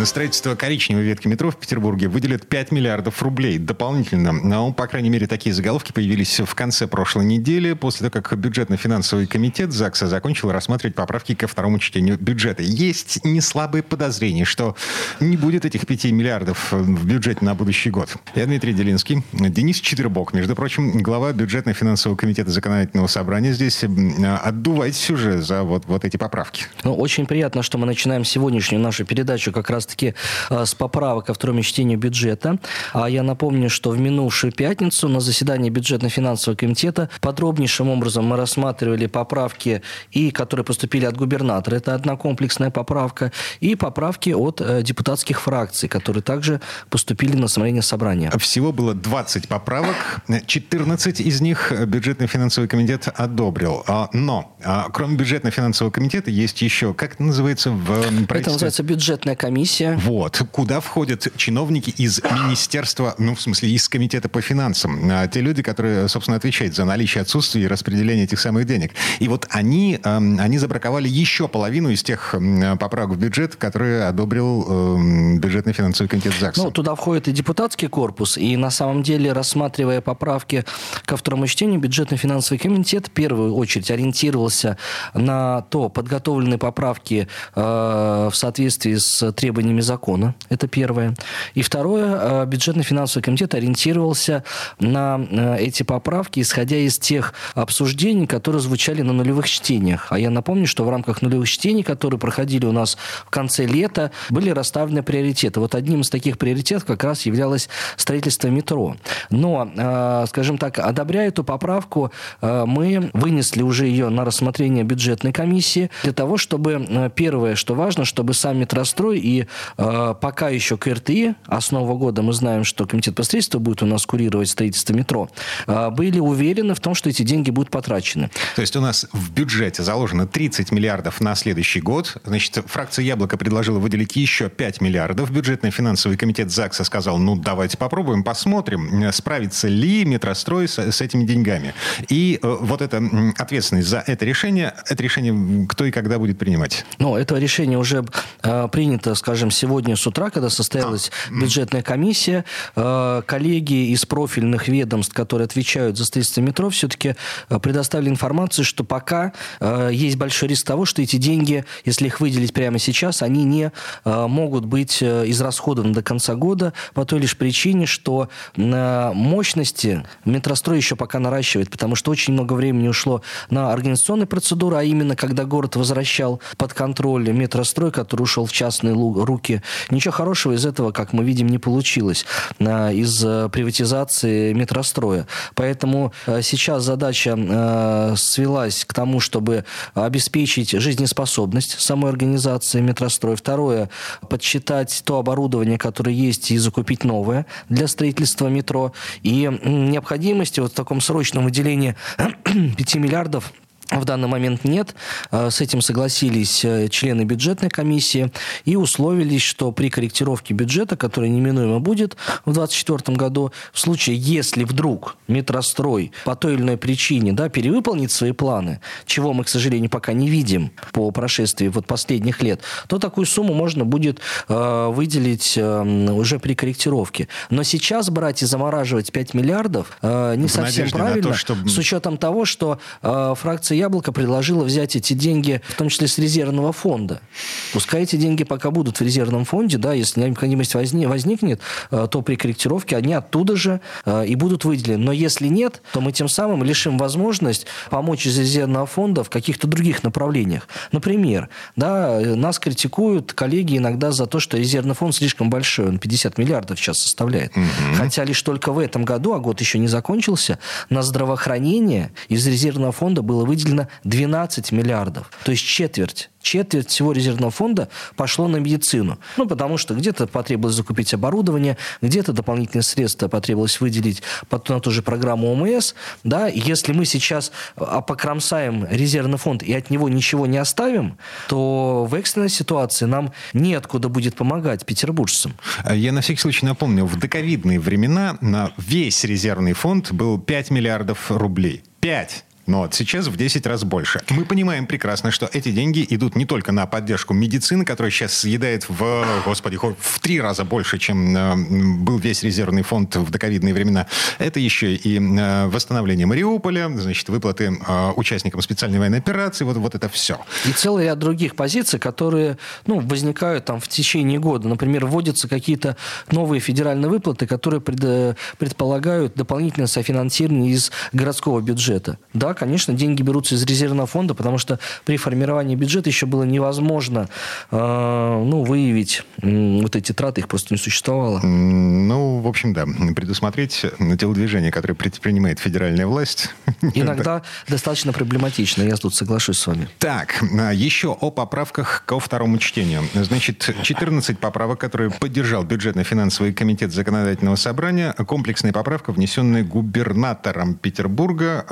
На строительство коричневой ветки метро в Петербурге выделят 5 миллиардов рублей дополнительно. Ну, по крайней мере, такие заголовки появились в конце прошлой недели, после того, как бюджетно-финансовый комитет ЗАГСа закончил рассматривать поправки ко второму чтению бюджета. Есть неслабые подозрения, что не будет этих 5 миллиардов в бюджете на будущий год. Я Дмитрий Делинский. Денис Четвербок, между прочим, глава бюджетно-финансового комитета законодательного собрания здесь. Отдувайтесь уже за вот, вот эти поправки. Ну, очень приятно, что мы начинаем сегодняшнюю нашу передачу как раз раз-таки э, с поправок ко второму чтению бюджета. А я напомню, что в минувшую пятницу на заседании бюджетно-финансового комитета подробнейшим образом мы рассматривали поправки, и которые поступили от губернатора, это одна комплексная поправка, и поправки от э, депутатских фракций, которые также поступили на рассмотрение собрания. Всего было 20 поправок, 14 из них бюджетно-финансовый комитет одобрил. А, но а, кроме бюджетно-финансового комитета есть еще, как это называется в правительстве? Это называется бюджетная комиссия комиссия. Вот. Куда входят чиновники из министерства, ну, в смысле, из комитета по финансам. А, те люди, которые, собственно, отвечают за наличие отсутствия и распределение этих самых денег. И вот они, они забраковали еще половину из тех поправок в бюджет, которые одобрил бюджетный финансовый комитет ЗАГСа. Ну, туда входит и депутатский корпус, и на самом деле, рассматривая поправки ко второму чтению, бюджетный финансовый комитет в первую очередь ориентировался на то, подготовленные поправки э, в соответствии с требованиями требованиями закона. Это первое. И второе, э, бюджетно-финансовый комитет ориентировался на э, эти поправки, исходя из тех обсуждений, которые звучали на нулевых чтениях. А я напомню, что в рамках нулевых чтений, которые проходили у нас в конце лета, были расставлены приоритеты. Вот одним из таких приоритетов как раз являлось строительство метро. Но, э, скажем так, одобряя эту поправку, мы вынесли уже ее на рассмотрение бюджетной комиссии для того, чтобы, первое, что важно, чтобы сам метрострой и пока еще КРТИ, а с Нового года мы знаем, что Комитет по строительству будет у нас курировать строительство метро, э, были уверены в том, что эти деньги будут потрачены. То есть у нас в бюджете заложено 30 миллиардов на следующий год. Значит, фракция «Яблоко» предложила выделить еще 5 миллиардов. Бюджетный финансовый комитет ЗАГСа сказал, ну, давайте попробуем, посмотрим, справится ли метрострой с, с этими деньгами. И э, вот это ответственность за это решение, это решение кто и когда будет принимать? Ну, это решение уже э, принято, скажем, скажем, сегодня с утра, когда состоялась бюджетная комиссия, э, коллеги из профильных ведомств, которые отвечают за строительство метро, все-таки э, предоставили информацию, что пока э, есть большой риск того, что эти деньги, если их выделить прямо сейчас, они не могут быть израсходованы до конца года по той лишь причине, что мощности метрострой еще пока наращивает, потому что очень много времени ушло на организационные процедуры, а именно когда город возвращал под контроль метрострой, который ушел в частный руки. Ничего хорошего из этого, как мы видим, не получилось из э, приватизации метростроя. Поэтому э, сейчас задача э, свелась к тому, чтобы обеспечить жизнеспособность самой организации метростроя. Второе, подсчитать то оборудование, которое есть, и закупить новое для строительства метро. И необходимости вот в таком срочном выделении 5 миллиардов в данный момент нет. Э, с этим согласились э, члены бюджетной комиссии и условились, что при корректировке бюджета, которая неминуемо будет в 2024 году, в случае, если вдруг метрострой по той или иной причине да, перевыполнит свои планы, чего мы, к сожалению, пока не видим по прошествии вот последних лет, то такую сумму можно будет э, выделить э, уже при корректировке. Но сейчас брать и замораживать 5 миллиардов э, не в совсем правильно, то, что... с учетом того, что э, фракция Яблоко предложило взять эти деньги, в том числе с резервного фонда. Пускай эти деньги пока будут в резервном фонде, да, если необходимость возник, возникнет, э, то при корректировке они оттуда же э, и будут выделены. Но если нет, то мы тем самым лишим возможность помочь из резервного фонда в каких-то других направлениях. Например, да, нас критикуют коллеги иногда за то, что резервный фонд слишком большой, он 50 миллиардов сейчас составляет. Угу. Хотя лишь только в этом году, а год еще не закончился, на здравоохранение из резервного фонда было выделено выделено 12 миллиардов. То есть четверть четверть всего резервного фонда пошло на медицину. Ну, потому что где-то потребовалось закупить оборудование, где-то дополнительные средства потребовалось выделить на ту же программу ОМС. Да? Если мы сейчас а, покромсаем резервный фонд и от него ничего не оставим, то в экстренной ситуации нам неоткуда будет помогать петербуржцам. Я на всякий случай напомню, в доковидные времена на весь резервный фонд был 5 миллиардов рублей. 5! Но сейчас в 10 раз больше. Мы понимаем прекрасно, что эти деньги идут не только на поддержку медицины, которая сейчас съедает в, господи, в три раза больше, чем э, был весь резервный фонд в доковидные времена. Это еще и э, восстановление Мариуполя, значит, выплаты э, участникам специальной военной операции, вот, вот это все. И целый ряд других позиций, которые ну, возникают там в течение года. Например, вводятся какие-то новые федеральные выплаты, которые пред, предполагают дополнительное софинансирование из городского бюджета. Да, конечно, деньги берутся из резервного фонда, потому что при формировании бюджета еще было невозможно э, ну, выявить вот эти траты, их просто не существовало. Ну, в общем, да, предусмотреть телодвижение, которое предпринимает федеральная власть. Иногда достаточно проблематично, я тут соглашусь с вами. Так, а, еще о поправках ко второму чтению. Значит, 14 поправок, которые поддержал бюджетно-финансовый комитет законодательного собрания, комплексная поправка, внесенная губернатором Петербурга.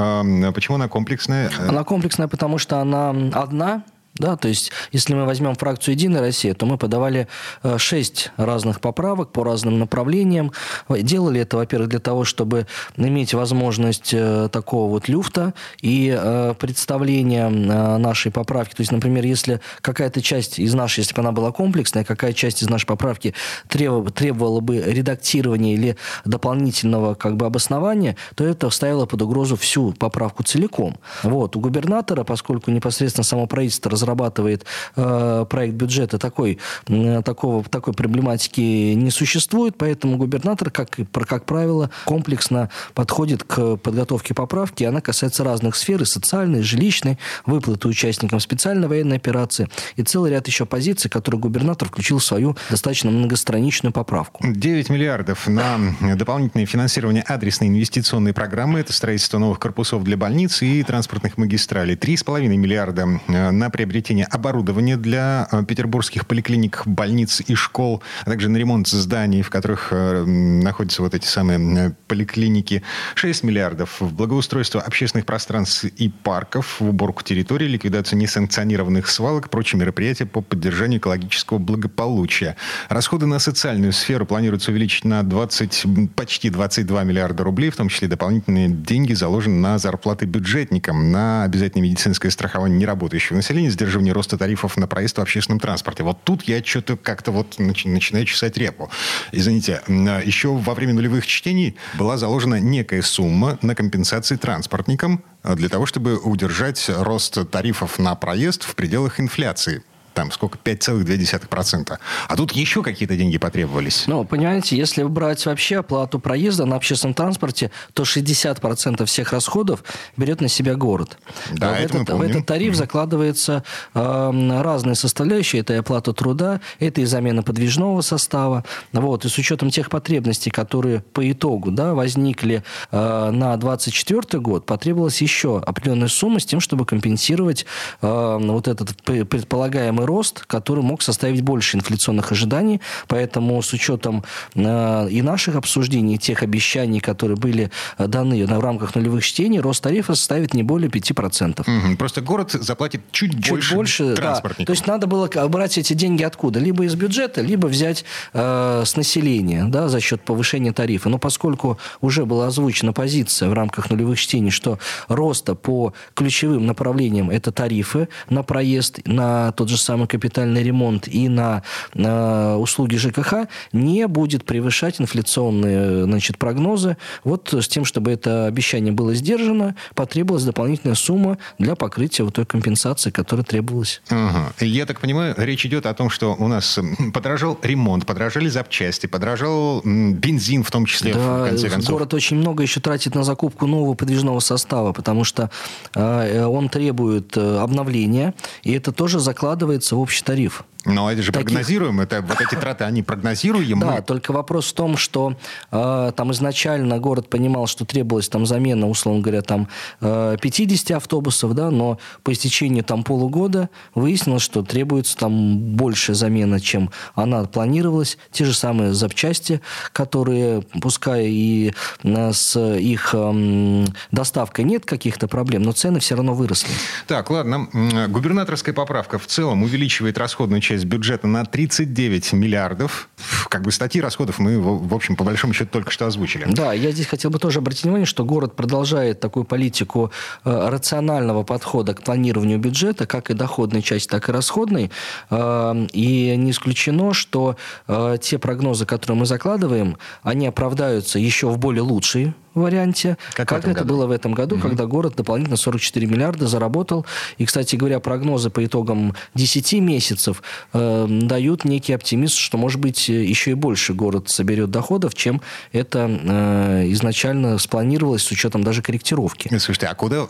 Почему она комплексная? Она комплексная, потому что она одна, да, то есть, если мы возьмем фракцию «Единая Россия», то мы подавали э, шесть разных поправок по разным направлениям. Делали это, во-первых, для того, чтобы иметь возможность э, такого вот люфта и э, представления нашей поправки. То есть, например, если какая-то часть из нашей, если бы она была комплексная, какая часть из нашей поправки требовала, бы редактирования или дополнительного как бы обоснования, то это ставило под угрозу всю поправку целиком. Вот. У губернатора, поскольку непосредственно само правительство разрабатывает э, проект бюджета, такой, э, такого, такой проблематики не существует, поэтому губернатор, как, как правило, комплексно подходит к подготовке поправки, она касается разных сфер, и социальной, и жилищной, выплаты участникам специальной военной операции, и целый ряд еще позиций, которые губернатор включил в свою достаточно многостраничную поправку. 9 миллиардов на дополнительное финансирование адресной инвестиционной программы, это строительство новых корпусов для больниц и транспортных магистралей. 3,5 миллиарда э, на приобретение приобретение оборудования для э, петербургских поликлиник, больниц и школ, а также на ремонт зданий, в которых э, находятся вот эти самые э, поликлиники. 6 миллиардов в благоустройство общественных пространств и парков, в уборку территории, ликвидацию несанкционированных свалок, прочие мероприятия по поддержанию экологического благополучия. Расходы на социальную сферу планируется увеличить на 20, почти 22 миллиарда рублей, в том числе дополнительные деньги заложены на зарплаты бюджетникам, на обязательное медицинское страхование неработающего населения, сдерживания роста тарифов на проезд в общественном транспорте. Вот тут я что-то как-то вот начинаю чесать репу. Извините, а, еще во время нулевых чтений была заложена некая сумма на компенсации транспортникам а, для того, чтобы удержать рост тарифов на проезд в пределах инфляции там сколько, 5,2%. А тут еще какие-то деньги потребовались. Ну, понимаете, если брать вообще оплату проезда на общественном транспорте, то 60% всех расходов берет на себя город. Да, в, это этот, в этот тариф mm-hmm. закладывается э, разные составляющие. Это и оплата труда, это и замена подвижного состава. Вот, и с учетом тех потребностей, которые по итогу да, возникли э, на 2024 год, потребовалась еще определенная сумма с тем, чтобы компенсировать э, вот этот предполагаемый рост, который мог составить больше инфляционных ожиданий. Поэтому с учетом э, и наших обсуждений, и тех обещаний, которые были э, даны в рамках нулевых чтений, рост тарифа составит не более 5%. Угу. Просто город заплатит чуть, чуть больше, больше. Да. То есть надо было брать эти деньги откуда? Либо из бюджета, либо взять э, с населения да, за счет повышения тарифа. Но поскольку уже была озвучена позиция в рамках нулевых чтений, что роста по ключевым направлениям это тарифы на проезд, на тот же самый капитальный ремонт и на, на услуги ЖКХ не будет превышать инфляционные значит, прогнозы. Вот с тем, чтобы это обещание было сдержано, потребовалась дополнительная сумма для покрытия вот той компенсации, которая требовалась. Ага. Я так понимаю, речь идет о том, что у нас подорожал ремонт, подорожали запчасти, подорожал бензин в том числе, да, в конце концов. город очень много еще тратит на закупку нового подвижного состава, потому что э, он требует э, обновления, и это тоже закладывается вливается в общий тариф. Но это же таких... прогнозируем, это вот эти траты, они прогнозируемы. Да, только вопрос в том, что э, там изначально город понимал, что требовалась там замена, условно говоря, там э, 50 автобусов, да, но по истечению там полугода выяснилось, что требуется там больше замена, чем она планировалась. Те же самые запчасти, которые, пускай и э, с их э, доставкой нет каких-то проблем, но цены все равно выросли. Так, ладно. Губернаторская поправка в целом увеличивает расходную часть бюджета на 39 миллиардов. Как бы статьи расходов мы, в общем, по большому счету только что озвучили. Да, я здесь хотел бы тоже обратить внимание, что город продолжает такую политику э, рационального подхода к планированию бюджета, как и доходной части, так и расходной. Э, и не исключено, что э, те прогнозы, которые мы закладываем, они оправдаются еще в более лучшие варианте, как, как это году? было в этом году, угу. когда город дополнительно 44 миллиарда заработал. И, кстати говоря, прогнозы по итогам 10 месяцев э, дают некий оптимизм, что, может быть, еще и больше город соберет доходов, чем это э, изначально спланировалось с учетом даже корректировки. Слушайте, а куда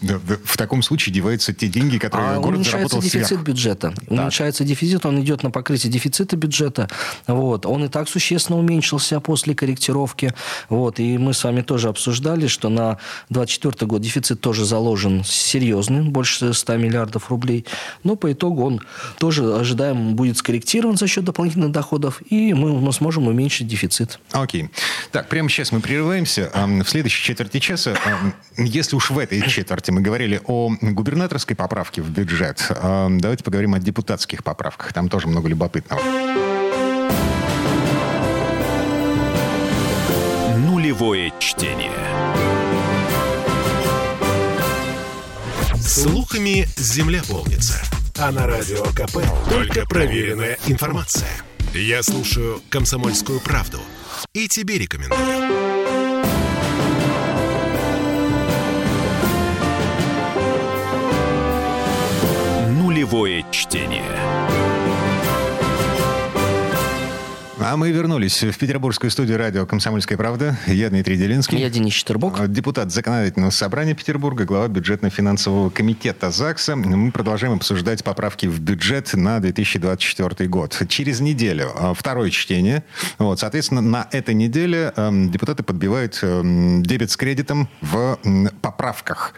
в таком случае деваются те деньги, которые а город уменьшается заработал дефицит сверх? бюджета. Так. Уменьшается дефицит, он идет на покрытие дефицита бюджета. Вот. Он и так существенно уменьшился после корректировки. Вот. И мы с вами тоже обсуждали, что на 2024 год дефицит тоже заложен серьезный, больше 100 миллиардов рублей. Но по итогу он тоже ожидаем будет скорректирован за счет дополнительных доходов, и мы, мы сможем уменьшить дефицит. Окей. Так, прямо сейчас мы прерываемся. В следующей четверти часа, если уж в этой четверти мы говорили о губернаторской поправке в бюджет, давайте поговорим о депутатских поправках. Там тоже много любопытного. Нулевое чтение. Слухами земля полнится. А на радио КП только проверенная информация. Я слушаю «Комсомольскую правду» и тебе рекомендую. Нулевое чтение. А мы вернулись в петербургскую студию радио «Комсомольская правда». Я Дмитрий Делинский. Я Денис Четербок. Депутат Законодательного собрания Петербурга, глава бюджетно-финансового комитета ЗАГСа. Мы продолжаем обсуждать поправки в бюджет на 2024 год. Через неделю а, второе чтение. Вот, соответственно, на этой неделе эм, депутаты подбивают эм, дебет с кредитом в поправках.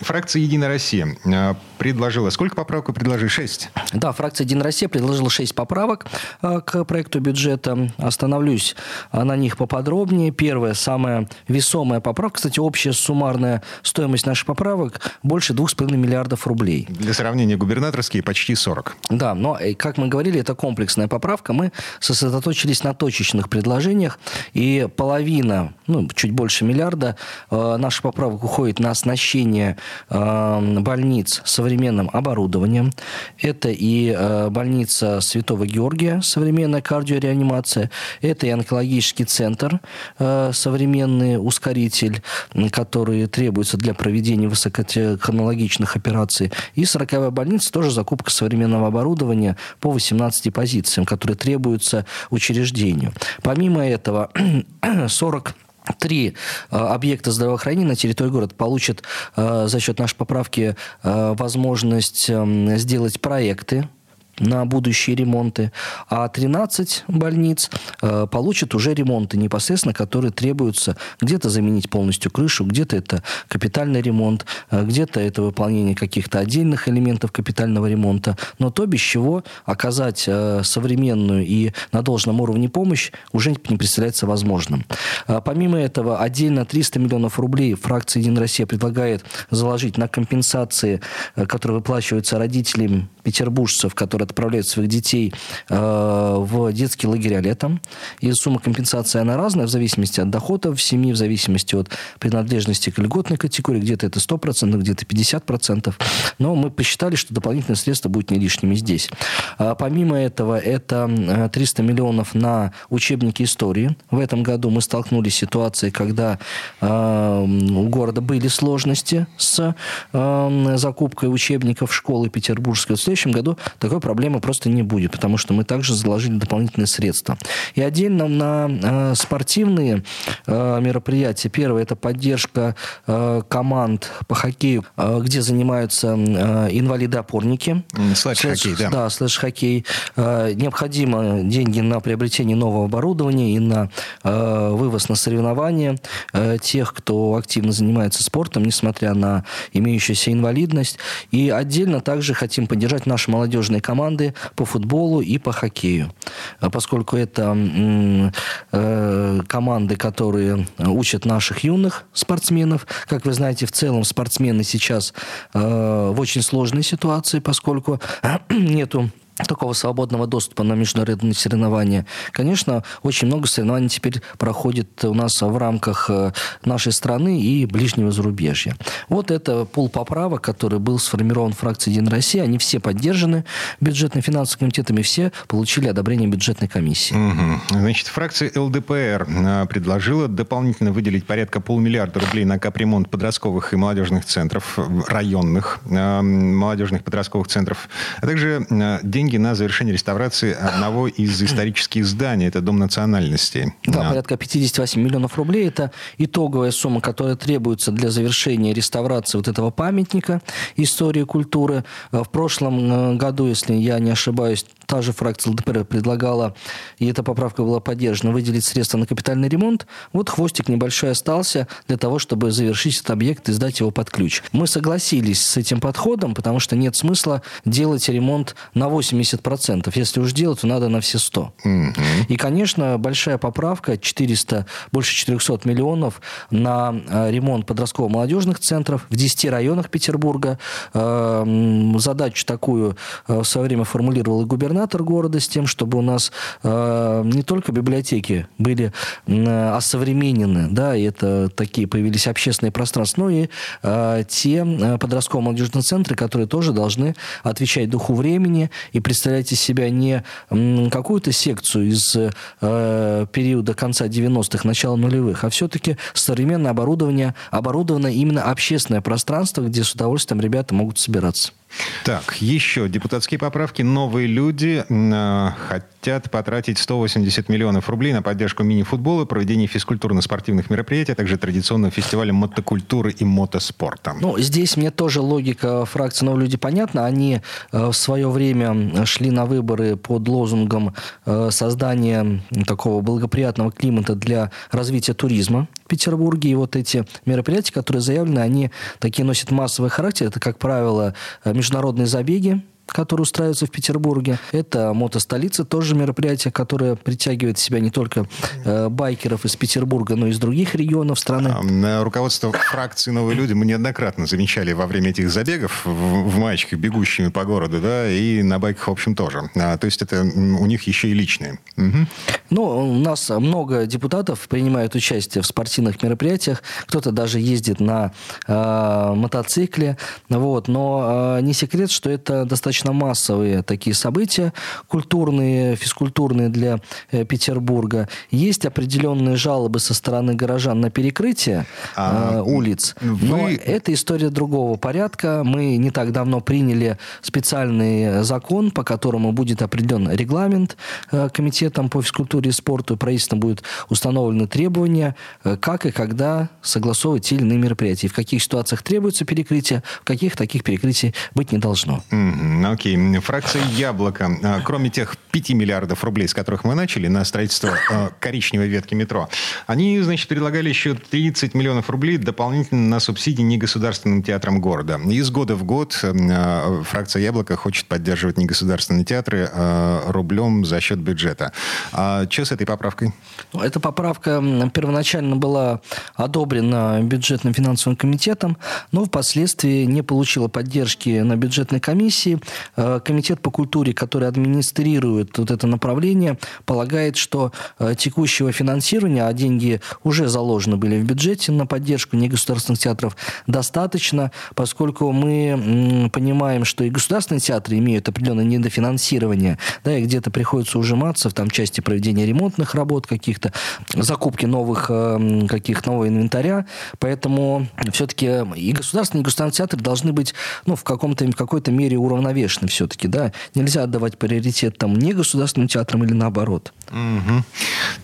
Фракция «Единая Россия» э, предложила... Сколько поправок вы предложили? Шесть? Да, фракция «Единая Россия» предложила шесть поправок э, к проекту бюджета это остановлюсь на них поподробнее. Первая, самая весомая поправка, кстати, общая суммарная стоимость наших поправок больше 2,5 миллиардов рублей. Для сравнения, губернаторские почти 40. Да, но, э, как мы говорили, это комплексная поправка. Мы сосредоточились на точечных предложениях, и половина, ну, чуть больше миллиарда э, наших поправок уходит на оснащение э, больниц современным оборудованием. Это и э, больница Святого Георгия, современная кардиореанимация, информация. Это и онкологический центр, э, современный ускоритель, который требуется для проведения высокотехнологичных операций. И 40 больница тоже закупка современного оборудования по 18 позициям, которые требуются учреждению. Помимо этого, 40 Три э, объекта здравоохранения на территории города получат э, за счет нашей поправки возможность эм, сделать проекты на будущие ремонты, а 13 больниц э, получат уже ремонты непосредственно, которые требуются где-то заменить полностью крышу, где-то это капитальный ремонт, э, где-то это выполнение каких-то отдельных элементов капитального ремонта, но то, без чего оказать э, современную и на должном уровне помощь уже не представляется возможным. Э, помимо этого, отдельно 300 миллионов рублей фракция «Единая Россия» предлагает заложить на компенсации, э, которые выплачиваются родителям петербуржцев, которые отправляют своих детей э, в детские лагеря летом. И сумма компенсации, она разная в зависимости от доходов семьи, в зависимости от принадлежности к льготной категории. Где-то это 100%, где-то 50%. Но мы посчитали, что дополнительные средства будут не лишними здесь. А помимо этого, это 300 э, миллионов на учебники истории. В этом году мы столкнулись с ситуацией, когда э, у города были сложности с закупкой учебников школы петербургской. В следующем году такой проблемы проблемы просто не будет, потому что мы также заложили дополнительные средства. И отдельно на э, спортивные э, мероприятия. Первое – это поддержка э, команд по хоккею, где занимаются инвалиды-опорники. Слэш-хоккей, да. Да, слэш-хоккей. Необходимо деньги на приобретение нового оборудования и на вывоз на соревнования тех, кто активно занимается спортом, несмотря на имеющуюся инвалидность. И отдельно также хотим поддержать наши молодежные команды по футболу и по хоккею. Э, поскольку это э, команды, которые учат наших юных спортсменов. Как вы знаете, в целом спортсмены сейчас э, в очень сложной ситуации, поскольку нету такого свободного доступа на международные соревнования. Конечно, очень много соревнований теперь проходит у нас в рамках э, нашей страны и ближнего зарубежья. Вот это пул поправок, который был сформирован фракцией «Единая Россия». Они все поддержаны бюджетно-финансовым комитетом, и все получили одобрение бюджетной комиссии. Угу. Значит, фракция ЛДПР э, предложила дополнительно выделить порядка полмиллиарда рублей на капремонт подростковых и молодежных центров, районных э, молодежных подростковых центров, а также деньги деньги на завершение реставрации одного из исторических зданий. Это Дом национальности. Да, а. порядка 58 миллионов рублей. Это итоговая сумма, которая требуется для завершения реставрации вот этого памятника истории культуры. Э, в прошлом э, году, если я не ошибаюсь, та же фракция ЛДПР предлагала, и эта поправка была поддержана, выделить средства на капитальный ремонт. Вот хвостик небольшой остался для того, чтобы завершить этот объект и сдать его под ключ. Мы согласились с этим подходом, потому что нет смысла делать ремонт на 80%. Если уж делать, то надо на все 100. Mm-hmm. И, конечно, большая поправка, 400, больше 400 миллионов на э, ремонт подростково-молодежных центров в 10 районах Петербурга. Э, задачу такую э, в свое время формулировал и губернатор губернатор города с тем, чтобы у нас э, не только библиотеки были э, осовременены, да, и это такие появились общественные пространства, но и э, те э, подростковые молодежные центры, которые тоже должны отвечать духу времени и представлять из себя не какую-то секцию из э, периода конца 90-х, начала нулевых, а все-таки современное оборудование, оборудованное именно общественное пространство, где с удовольствием ребята могут собираться. Так, еще депутатские поправки. Новые люди э, хотят потратить 180 миллионов рублей на поддержку мини-футбола, проведение физкультурно-спортивных мероприятий, а также традиционного фестиваля мотокультуры и мотоспорта. Ну, здесь мне тоже логика фракции «Новые люди» понятна. Они э, в свое время шли на выборы под лозунгом э, создания такого благоприятного климата для развития туризма в Петербурге. И вот эти мероприятия, которые заявлены, они такие носят массовый характер. Это, как правило, международные забеги, которые устраиваются в Петербурге. Это мотостолица, тоже мероприятие, которое притягивает в себя не только э, байкеров из Петербурга, но и из других регионов страны. А, руководство фракции «Новые люди» мы неоднократно замечали во время этих забегов в, в маечках, бегущими по городу, да, и на байках, в общем, тоже. А, то есть это у них еще и личные. Угу. Ну, у нас много депутатов принимают участие в спортивных мероприятиях. Кто-то даже ездит на э, мотоцикле. Вот. Но э, не секрет, что это достаточно достаточно массовые такие события, культурные, физкультурные для э, Петербурга. Есть определенные жалобы со стороны горожан на перекрытие а, э, улиц, вы... но это история другого порядка. Мы не так давно приняли специальный закон, по которому будет определен регламент э, комитетом по физкультуре и спорту, правительством будут установлены требования, как и когда согласовывать те или иные мероприятия, в каких ситуациях требуется перекрытие, в каких таких перекрытий быть не должно. Mm-hmm. Окей. Фракция «Яблоко». А, кроме тех 5 миллиардов рублей, с которых мы начали, на строительство а, коричневой ветки метро, они, значит, предлагали еще 30 миллионов рублей дополнительно на субсидии негосударственным театрам города. Из года в год а, фракция «Яблоко» хочет поддерживать негосударственные театры рублем за счет бюджета. А что с этой поправкой? Ну, эта поправка первоначально была одобрена бюджетным финансовым комитетом, но впоследствии не получила поддержки на бюджетной комиссии. Э, комитет по культуре, который администрирует вот это направление, полагает, что э, текущего финансирования, а деньги уже заложены были в бюджете на поддержку негосударственных театров, достаточно, поскольку мы понимаем, что и государственные театры имеют определенное недофинансирование, да, и где-то приходится ужиматься в там части проведения ремонтных работ каких-то, закупки новых э, каких нового инвентаря, поэтому все-таки и государственные, и государственные театры должны быть ну, в, каком-то, в какой-то мере уравновешены успешны все-таки, да. Нельзя отдавать приоритет там не государственным театрам или наоборот. Угу.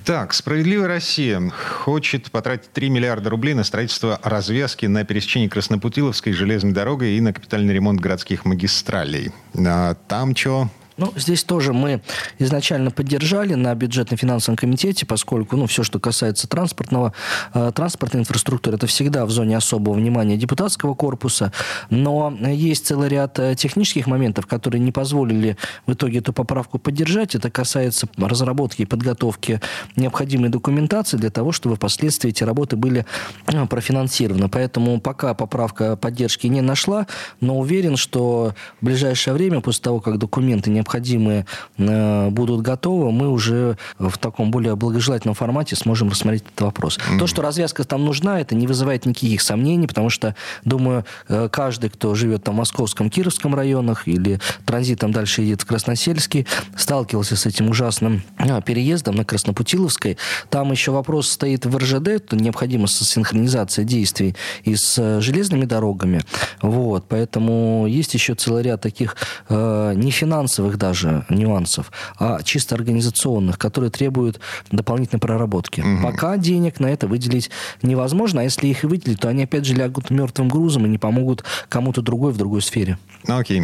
Так, «Справедливая Россия» хочет потратить 3 миллиарда рублей на строительство развязки на пересечении Краснопутиловской железной дорогой и на капитальный ремонт городских магистралей. А там что? Ну, здесь тоже мы изначально поддержали на бюджетно-финансовом комитете, поскольку, ну, все, что касается транспортного, э, транспортной инфраструктуры, это всегда в зоне особого внимания депутатского корпуса, но есть целый ряд э, технических моментов, которые не позволили в итоге эту поправку поддержать. Это касается разработки и подготовки необходимой документации для того, чтобы впоследствии эти работы были э, профинансированы. Поэтому пока поправка поддержки не нашла, но уверен, что в ближайшее время, после того, как документы не необходимые э, будут готовы, мы уже в таком более благожелательном формате сможем рассмотреть этот вопрос. Mm-hmm. То, что развязка там нужна, это не вызывает никаких сомнений, потому что, думаю, э, каждый, кто живет там в Московском, Кировском районах или транзитом дальше едет в Красносельский, сталкивался с этим ужасным э, переездом на Краснопутиловской. Там еще вопрос стоит в РЖД, то необходима синхронизация действий и с железными дорогами. Вот, поэтому есть еще целый ряд таких э, нефинансовых финансовых даже нюансов, а чисто организационных, которые требуют дополнительной проработки. Угу. Пока денег на это выделить невозможно, а если их и выделить, то они опять же лягут мертвым грузом и не помогут кому-то другой в другой сфере. Ну, окей.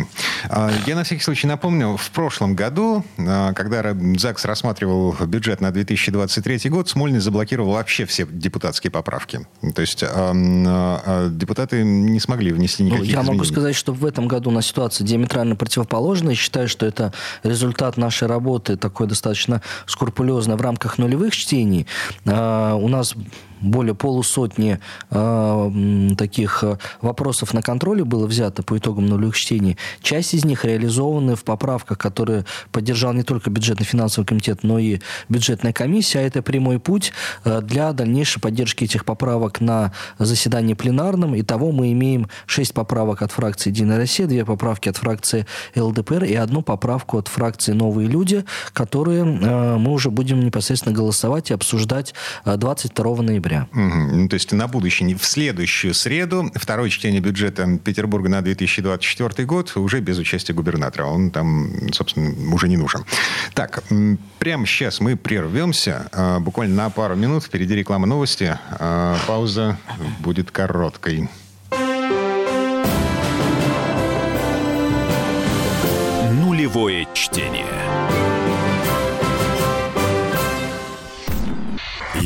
А, я на всякий случай напомню, в прошлом году, а, когда ЗАГС рассматривал бюджет на 2023 год, Смольный заблокировал вообще все депутатские поправки. То есть а, депутаты не смогли внести никаких ну, Я изменений. могу сказать, что в этом году у нас ситуация диаметрально противоположная. Считаю, что это результат нашей работы такой достаточно скрупулезной в рамках нулевых чтений. У нас более полусотни э, таких э, вопросов на контроле было взято по итогам нулевых чтений. Часть из них реализованы в поправках, которые поддержал не только бюджетно-финансовый комитет, но и бюджетная комиссия. А это прямой путь э, для дальнейшей поддержки этих поправок на заседании пленарном. Итого мы имеем шесть поправок от фракции «Единая Россия», две поправки от фракции ЛДПР и одну поправку от фракции «Новые люди», которые э, мы уже будем непосредственно голосовать и обсуждать 22 э, ноября ноября. Угу. То есть на будущее, в следующую среду, второе чтение бюджета Петербурга на 2024 год уже без участия губернатора. Он там, собственно, уже не нужен. Так, прямо сейчас мы прервемся. А, буквально на пару минут. Впереди реклама новости. А, пауза будет короткой. Нулевое чтение.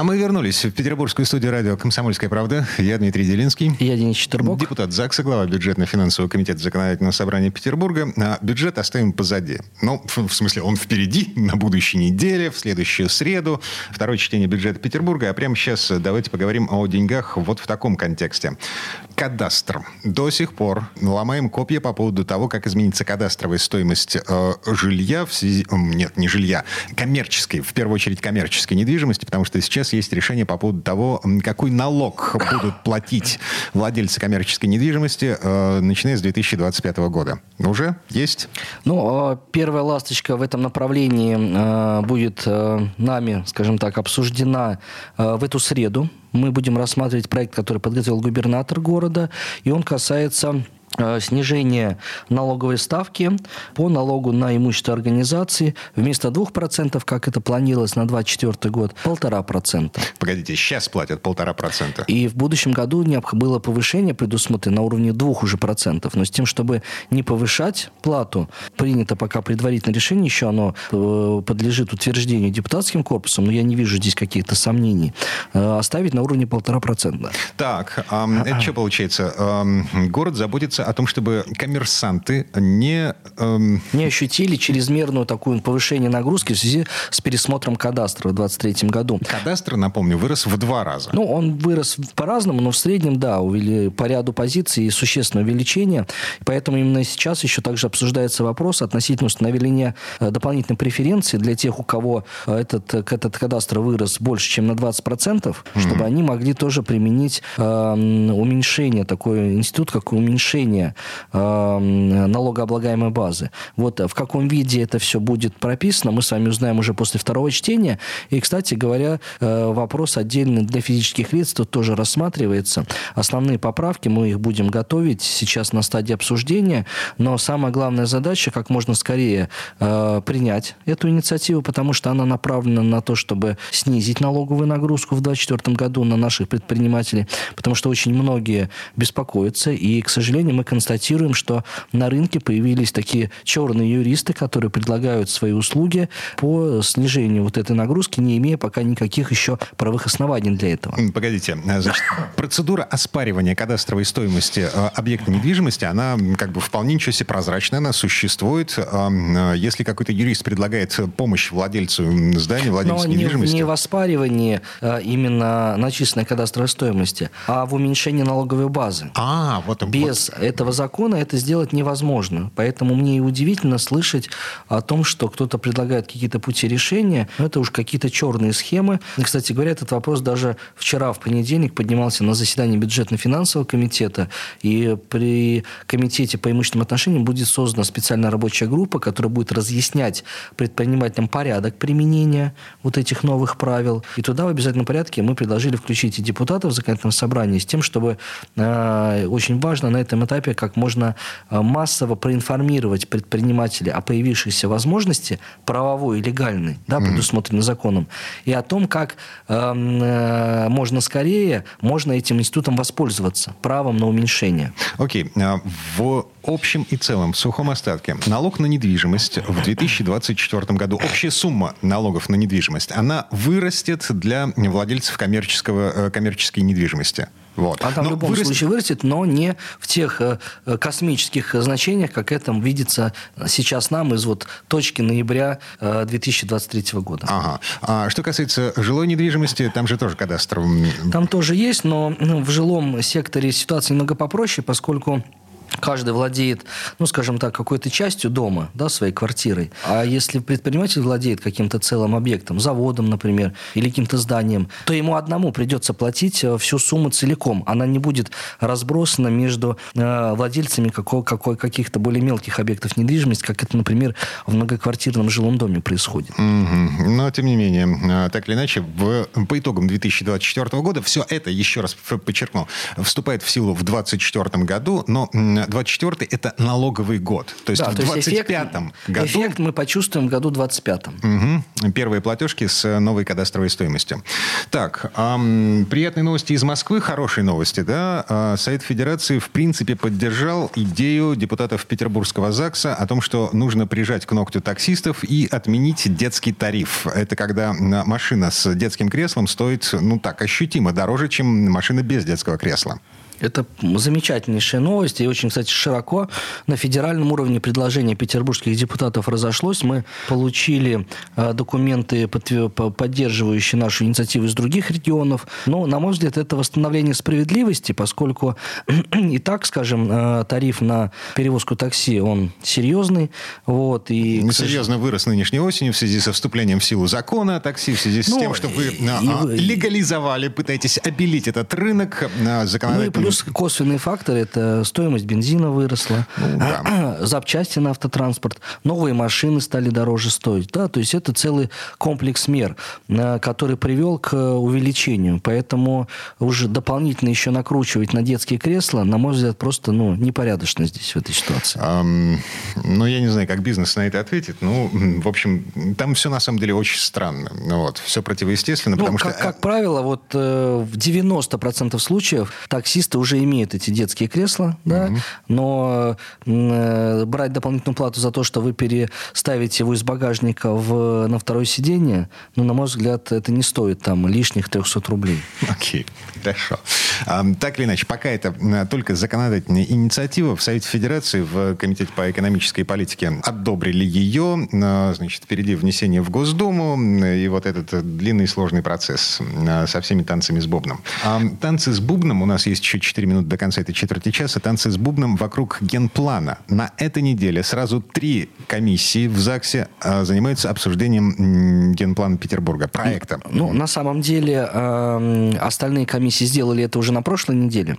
А мы вернулись в петербургскую студию радио «Комсомольская правда». Я Дмитрий Делинский. Я Денис Четербок. Депутат ЗАГСа, глава бюджетно-финансового комитета Законодательного собрания Петербурга. А бюджет оставим позади. Ну, в смысле, он впереди, на будущей неделе, в следующую среду. Второе чтение бюджета Петербурга. А прямо сейчас давайте поговорим о деньгах вот в таком контексте. Кадастр. До сих пор ломаем копья по поводу того, как изменится кадастровая стоимость э, жилья в связи... Нет, не жилья. Коммерческой, в первую очередь коммерческой недвижимости, потому что сейчас есть решение по поводу того, какой налог будут платить владельцы коммерческой недвижимости, э, начиная с 2025 года. Уже есть? Ну, э, первая ласточка в этом направлении э, будет нами, скажем так, обсуждена в эту среду. Мы будем рассматривать проект, который подготовил губернатор города, и он касается Э, снижение налоговой ставки по налогу на имущество организации вместо 2%, как это планировалось на 2024 год, 1,5%. Погодите, сейчас платят 1,5%. И в будущем году было повышение предусмотрено на уровне 2 уже процентов. Но с тем, чтобы не повышать плату, принято пока предварительное решение, еще оно э, подлежит утверждению депутатским корпусом, но я не вижу здесь каких-то сомнений, э, оставить на уровне 1,5%. Так, это что получается? Город заботится о том, чтобы коммерсанты не... Эм... Не ощутили чрезмерную такую повышение нагрузки в связи с пересмотром кадастра в 2023 году. Кадастр, напомню, вырос в два раза. Ну, он вырос по-разному, но в среднем, да, увели, по ряду позиций существенное увеличение. Поэтому именно сейчас еще также обсуждается вопрос относительно установления э, дополнительной преференции для тех, у кого э, этот, этот кадастр вырос больше, чем на 20%, mm-hmm. чтобы они могли тоже применить э, уменьшение, такой институт, как уменьшение э, налогооблагаемой базы. Вот в каком виде это все будет прописано, мы с вами узнаем уже после второго чтения. И, кстати говоря, э, вопрос отдельно для физических лиц тут тоже рассматривается. Основные поправки мы их будем готовить сейчас на стадии обсуждения, но самая главная задача как можно скорее э, принять эту инициативу, потому что она направлена на то, чтобы снизить налоговую нагрузку в 2024 году на наших предпринимателей, потому что очень многие беспокоятся, и, к сожалению, мы констатируем, что на рынке появились такие черные юристы, которые предлагают свои услуги по снижению вот этой нагрузки, не имея пока никаких еще правовых оснований для этого. Погодите, значит, процедура оспаривания кадастровой стоимости э, объекта недвижимости, она как бы вполне ничего себе прозрачная, она существует. Э, если какой-то юрист предлагает помощь владельцу здания, владельцу Но недвижимости... Не, не в оспаривании э, именно начисленной кадастровой стоимости, а в уменьшении налоговой базы. А, вот Без вот. Этого закона это сделать невозможно. Поэтому мне и удивительно слышать о том, что кто-то предлагает какие-то пути решения. Но это уж какие-то черные схемы. И, кстати говоря, этот вопрос даже вчера, в понедельник, поднимался на заседании бюджетно-финансового комитета. И при комитете по имущественным отношениям будет создана специальная рабочая группа, которая будет разъяснять предпринимателям порядок применения вот этих новых правил. И туда в обязательном порядке мы предложили включить и депутатов в законодательном собрании с тем, чтобы э, очень важно на этом этапе как можно э, массово проинформировать предпринимателей о появившейся возможности правовой и легальной, да, предусмотренной законом, и о том, как эм, э, можно скорее можно этим институтом воспользоваться, правом на уменьшение. Окей. Okay. А в общем и целом, в сухом остатке, налог на недвижимость в 2024 году, общая сумма налогов на недвижимость, она вырастет для владельцев коммерческого, э, коммерческой недвижимости. Вот. Она но в любом вырастет... случае вырастет, но не в тех э, э, космических значениях, как это видится сейчас нам из вот точки ноября 2023 года. Ага. А что касается жилой недвижимости, там же тоже кадастр. Там тоже есть, но ну, в жилом секторе ситуация немного попроще, поскольку каждый владеет, ну, скажем так, какой-то частью дома, да, своей квартирой. А если предприниматель владеет каким-то целым объектом, заводом, например, или каким-то зданием, то ему одному придется платить э, всю сумму целиком. Она не будет разбросана между э, владельцами какого, какой, каких-то более мелких объектов недвижимости, как это, например, в многоквартирном жилом доме происходит. Mm-hmm. Но, тем не менее, э, так или иначе, в, по итогам 2024 года все это, еще раз подчеркну, вступает в силу в 2024 году, но 24 это налоговый год. То есть да, в 25-м году... Эффект мы почувствуем в году 25-м. Угу. Первые платежки с новой кадастровой стоимостью. Так, эм, приятные новости из Москвы, хорошие новости, да. Э, Совет Федерации, в принципе, поддержал идею депутатов Петербургского ЗАГСа о том, что нужно прижать к ногтю таксистов и отменить детский тариф. Это когда машина с детским креслом стоит, ну так, ощутимо дороже, чем машина без детского кресла. Это замечательнейшая новость. И очень, кстати, широко на федеральном уровне предложение петербургских депутатов разошлось. Мы получили э, документы, поддерживающие нашу инициативу из других регионов. Но, на мой взгляд, это восстановление справедливости, поскольку и так, скажем, э, тариф на перевозку такси, он серьезный. Вот, и, Серьезно вырос нынешней осенью в связи со вступлением в силу закона о такси, в связи с ну, тем, что вы и, а, легализовали, пытаетесь обелить этот рынок законодательным Плюс косвенные факторы – это стоимость бензина выросла, ну, да. запчасти на автотранспорт, новые машины стали дороже стоить. Да? То есть это целый комплекс мер, э, который привел к увеличению. Поэтому уже дополнительно еще накручивать на детские кресла, на мой взгляд, просто ну, непорядочно здесь в этой ситуации. Um, ну, я не знаю, как бизнес на это ответит. Ну, в общем, там все на самом деле очень странно. Вот. Все противоестественно, ну, потому как, что... Как правило, вот э, в 90% случаев таксисты уже имеют эти детские кресла, да, угу. но э, брать дополнительную плату за то, что вы переставите его из багажника в, на второе сиденье, ну, на мой взгляд, это не стоит там лишних 300 рублей. Окей, хорошо. А, так или иначе, пока это э, только законодательная инициатива, в Совете Федерации, в Комитете по экономической политике одобрили ее. Э, значит, впереди внесение в Госдуму и вот этот длинный сложный процесс э, со всеми танцами с бубном. А танцы с бубном, у нас есть еще 4 минуты до конца этой четверти часа, танцы с бубном вокруг генплана. На этой неделе сразу три комиссии в ЗАГСе занимаются обсуждением генплана Петербурга, проекта. Ну, на самом деле, э, остальные комиссии сделали это уже на прошлой неделе.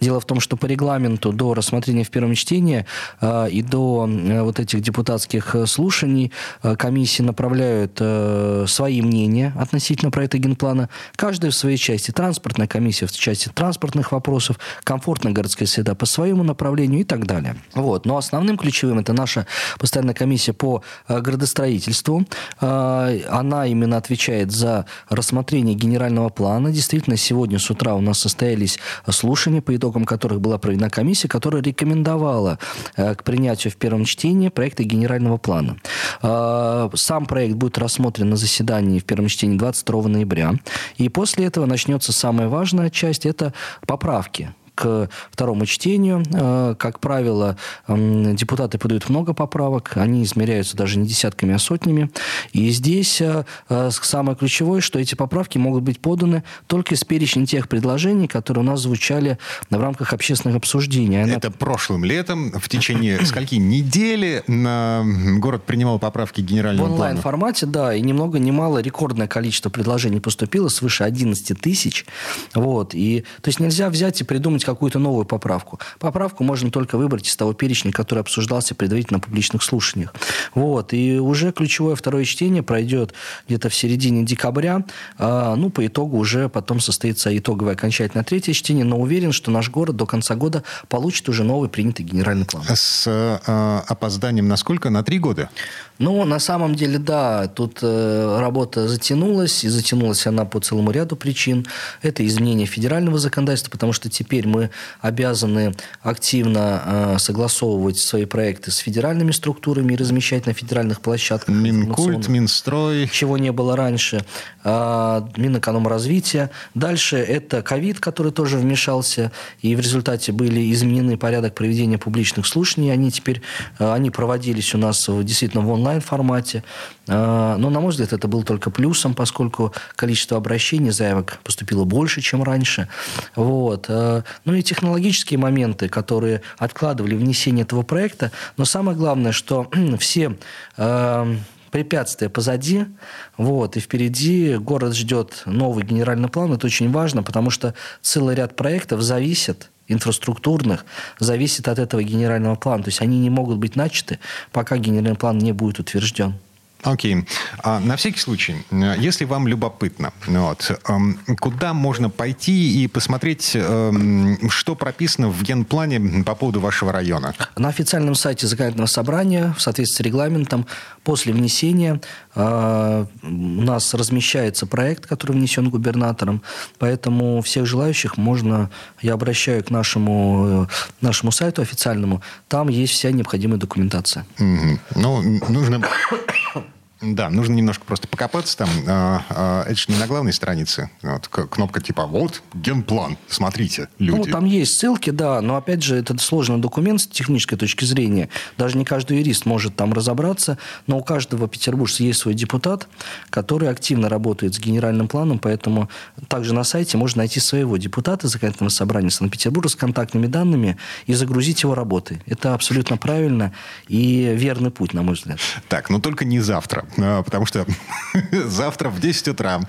Дело в том, что по регламенту до рассмотрения в первом чтении э, и до э, вот этих депутатских э, слушаний э, комиссии направляют э, свои мнения относительно проекта генплана. Каждая в своей части. Транспортная комиссия в части транспортных вопросов, комфортная городская среда по своему направлению и так далее. Вот. Но основным ключевым это наша постоянная комиссия по э, градостроительству. Э, она именно отвечает за рассмотрение генерального плана. Действительно, сегодня с утра у нас состоялись слушания, по итогам которых была проведена комиссия, которая рекомендовала э, к принятию в первом чтении проекта генерального плана. Сам проект будет рассмотрен на заседании в первом чтении 22 ноября. И после этого начнется самая важная часть – это поправки ставки к второму чтению. Э, как правило, депутаты подают много поправок, они измеряются даже не десятками, а сотнями. И здесь э, э, самое ключевое, что эти поправки могут быть поданы только из перечня тех предложений, которые у нас звучали в рамках общественных обсуждений. Она... Это прошлым летом, в течение скольки недели город принимал поправки генерального плана? В онлайн-формате, да, и ни много ни мало рекордное количество предложений поступило, свыше 11 тысяч. Вот. И, то есть нельзя взять и придумать какую-то новую поправку. Поправку можно только выбрать из того перечня, который обсуждался предварительно на публичных слушаниях. Вот. И уже ключевое второе чтение пройдет где-то в середине декабря. А, ну, по итогу уже потом состоится итоговое окончательное третье чтение. Но уверен, что наш город до конца года получит уже новый принятый генеральный план. С э, опозданием на сколько? На три года? Ну, на самом деле, да, тут э, работа затянулась, и затянулась она по целому ряду причин. Это изменение федерального законодательства, потому что теперь мы обязаны активно э, согласовывать свои проекты с федеральными структурами и размещать на федеральных площадках. Минкульт, Минстрой. Чего не было раньше. Э, Минэкономразвития. Дальше это ковид, который тоже вмешался, и в результате были изменены порядок проведения публичных слушаний. Они теперь, э, они проводились у нас действительно в онлайн онлайн-формате. А, но, на мой взгляд, это было только плюсом, поскольку количество обращений, заявок поступило больше, чем раньше. Вот. А, ну и технологические моменты, которые откладывали внесение этого проекта. Но самое главное, что все а, препятствия позади, вот, и впереди город ждет новый генеральный план. Это очень важно, потому что целый ряд проектов зависит инфраструктурных зависит от этого генерального плана. То есть они не могут быть начаты, пока генеральный план не будет утвержден. Окей. Okay. А, на всякий случай, если вам любопытно, вот, эм, куда можно пойти и посмотреть, эм, что прописано в генплане по поводу вашего района? На официальном сайте законодательного собрания, в соответствии с регламентом, после внесения э, у нас размещается проект, который внесен губернатором, поэтому всех желающих можно, я обращаю к нашему, э, нашему сайту официальному, там есть вся необходимая документация. Mm-hmm. Ну, нужно да, нужно немножко просто покопаться там. А, а, это же не на главной странице. Вот, кнопка типа «Вот генплан, смотрите, люди». Ну, там есть ссылки, да, но, опять же, это сложный документ с технической точки зрения. Даже не каждый юрист может там разобраться, но у каждого петербуржца есть свой депутат, который активно работает с генеральным планом, поэтому также на сайте можно найти своего депутата законодательного собрания Санкт-Петербурга с контактными данными и загрузить его работы. Это абсолютно правильно и верный путь, на мой взгляд. Так, но только не завтра. А, потому что завтра в 10 утра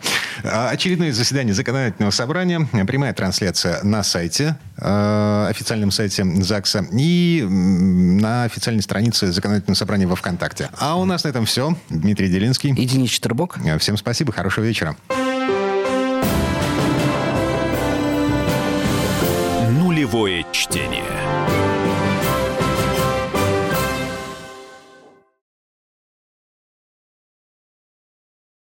очередное заседание законодательного собрания, прямая трансляция на сайте, а, официальном сайте ЗАГСа и на официальной странице законодательного собрания во ВКонтакте. А у нас на этом все. Дмитрий Делинский. И Денис Четербок. Всем спасибо, хорошего вечера. Нулевое чтение.